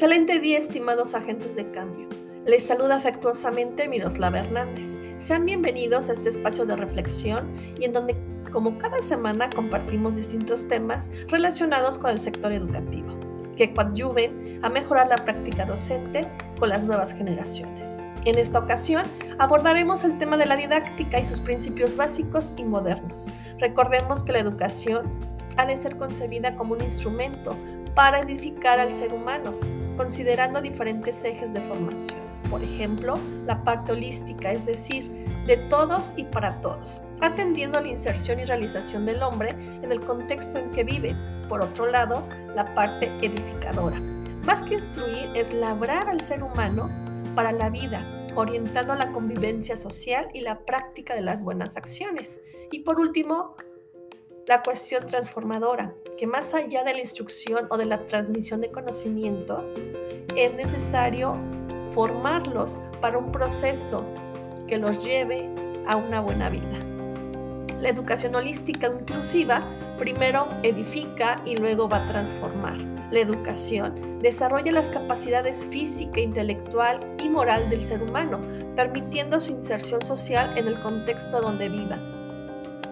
Excelente día, estimados agentes de cambio. Les saluda afectuosamente Miroslava Hernández. Sean bienvenidos a este espacio de reflexión y en donde, como cada semana, compartimos distintos temas relacionados con el sector educativo, que coadyuven a mejorar la práctica docente con las nuevas generaciones. En esta ocasión abordaremos el tema de la didáctica y sus principios básicos y modernos. Recordemos que la educación ha de ser concebida como un instrumento para edificar al ser humano, considerando diferentes ejes de formación. Por ejemplo, la parte holística, es decir, de todos y para todos, atendiendo a la inserción y realización del hombre en el contexto en que vive. Por otro lado, la parte edificadora. Más que instruir, es labrar al ser humano para la vida, orientando la convivencia social y la práctica de las buenas acciones. Y por último, la cuestión transformadora, que más allá de la instrucción o de la transmisión de conocimiento, es necesario formarlos para un proceso que los lleve a una buena vida. La educación holística inclusiva primero edifica y luego va a transformar. La educación desarrolla las capacidades física, intelectual y moral del ser humano, permitiendo su inserción social en el contexto donde viva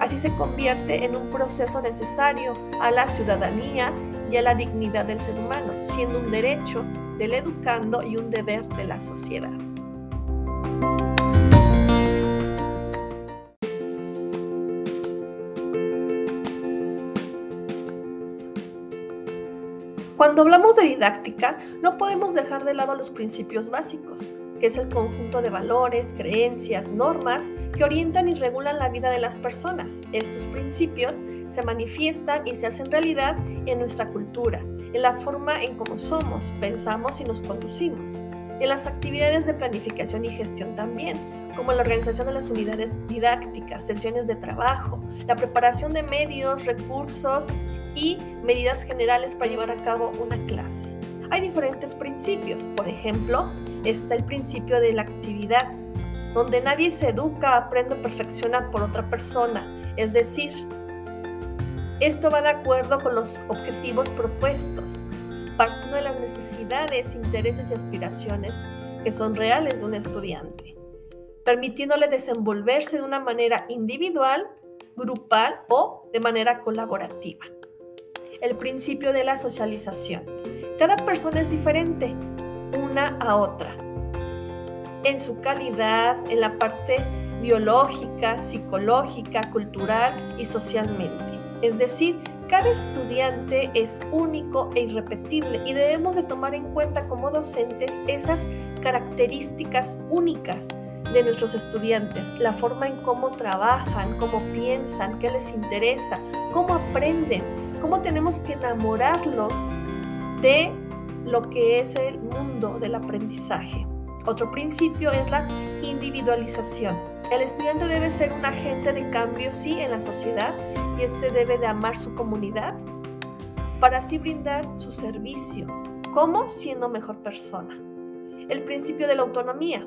Así se convierte en un proceso necesario a la ciudadanía y a la dignidad del ser humano, siendo un derecho del educando y un deber de la sociedad. Cuando hablamos de didáctica, no podemos dejar de lado los principios básicos, que es el conjunto de valores, creencias, normas que orientan y regulan la vida de las personas. Estos principios se manifiestan y se hacen realidad en nuestra cultura, en la forma en cómo somos, pensamos y nos conducimos, en las actividades de planificación y gestión también, como la organización de las unidades didácticas, sesiones de trabajo, la preparación de medios, recursos y medidas generales para llevar a cabo una clase. Hay diferentes principios, por ejemplo, está el principio de la actividad, donde nadie se educa, aprende o perfecciona por otra persona. Es decir, esto va de acuerdo con los objetivos propuestos, partiendo de las necesidades, intereses y aspiraciones que son reales de un estudiante, permitiéndole desenvolverse de una manera individual, grupal o de manera colaborativa. El principio de la socialización. Cada persona es diferente, una a otra, en su calidad, en la parte biológica, psicológica, cultural y socialmente. Es decir, cada estudiante es único e irrepetible y debemos de tomar en cuenta como docentes esas características únicas de nuestros estudiantes, la forma en cómo trabajan, cómo piensan, qué les interesa, cómo aprenden, cómo tenemos que enamorarlos de lo que es el mundo del aprendizaje. Otro principio es la individualización. El estudiante debe ser un agente de cambio, sí, en la sociedad y este debe de amar su comunidad para así brindar su servicio. como Siendo mejor persona. El principio de la autonomía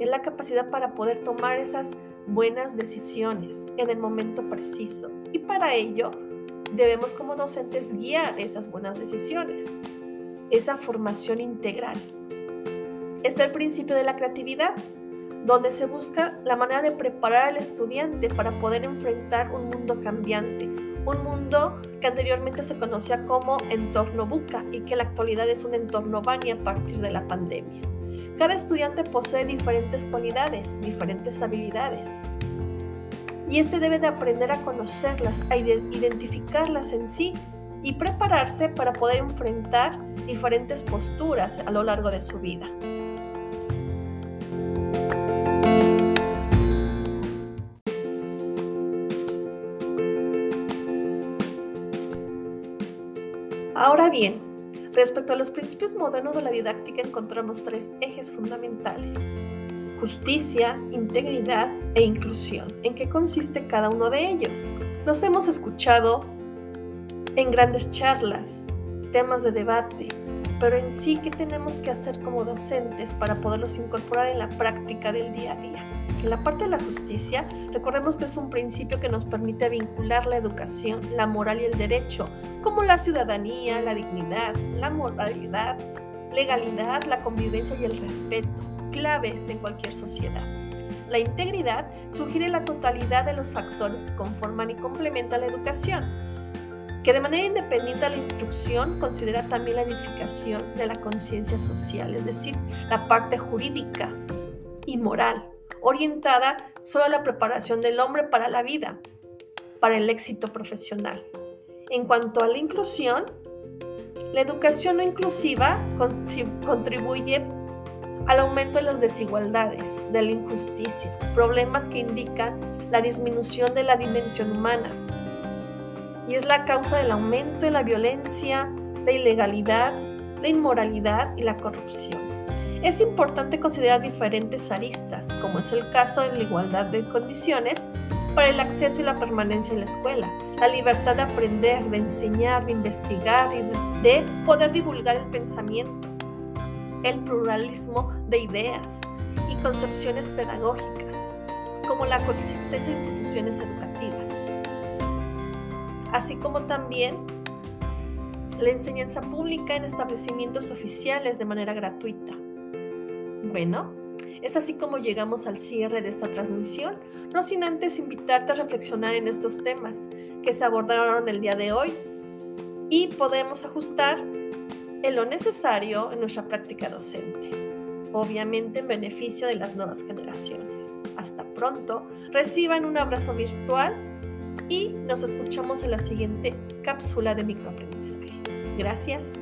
es la capacidad para poder tomar esas buenas decisiones en el momento preciso y para ello debemos como docentes guiar esas buenas decisiones esa formación integral. Está el principio de la creatividad, donde se busca la manera de preparar al estudiante para poder enfrentar un mundo cambiante, un mundo que anteriormente se conocía como entorno buca y que en la actualidad es un entorno bani a partir de la pandemia. Cada estudiante posee diferentes cualidades, diferentes habilidades. Y este debe de aprender a conocerlas, a identificarlas en sí y prepararse para poder enfrentar diferentes posturas a lo largo de su vida. Ahora bien, respecto a los principios modernos de la didáctica encontramos tres ejes fundamentales. Justicia, integridad e inclusión. ¿En qué consiste cada uno de ellos? Los hemos escuchado en grandes charlas, temas de debate, pero en sí, ¿qué tenemos que hacer como docentes para poderlos incorporar en la práctica del día a día? En la parte de la justicia, recordemos que es un principio que nos permite vincular la educación, la moral y el derecho, como la ciudadanía, la dignidad, la moralidad, legalidad, la convivencia y el respeto, claves en cualquier sociedad. La integridad sugiere la totalidad de los factores que conforman y complementan la educación, que de manera independiente a la instrucción considera también la edificación de la conciencia social, es decir, la parte jurídica y moral, orientada solo a la preparación del hombre para la vida, para el éxito profesional. En cuanto a la inclusión, la educación no inclusiva contribuye al aumento de las desigualdades, de la injusticia, problemas que indican la disminución de la dimensión humana. Y es la causa del aumento de la violencia, la ilegalidad, la inmoralidad y la corrupción. Es importante considerar diferentes aristas, como es el caso de la igualdad de condiciones para el acceso y la permanencia en la escuela, la libertad de aprender, de enseñar, de investigar y de poder divulgar el pensamiento, el pluralismo de ideas y concepciones pedagógicas, como la coexistencia de instituciones educativas, así como también la enseñanza pública en establecimientos oficiales de manera gratuita. Bueno, es así como llegamos al cierre de esta transmisión, no sin antes invitarte a reflexionar en estos temas que se abordaron el día de hoy y podemos ajustar en lo necesario en nuestra práctica docente, obviamente en beneficio de las nuevas generaciones. Hasta pronto, reciban un abrazo virtual y nos escuchamos en la siguiente cápsula de microaprendizaje. Gracias.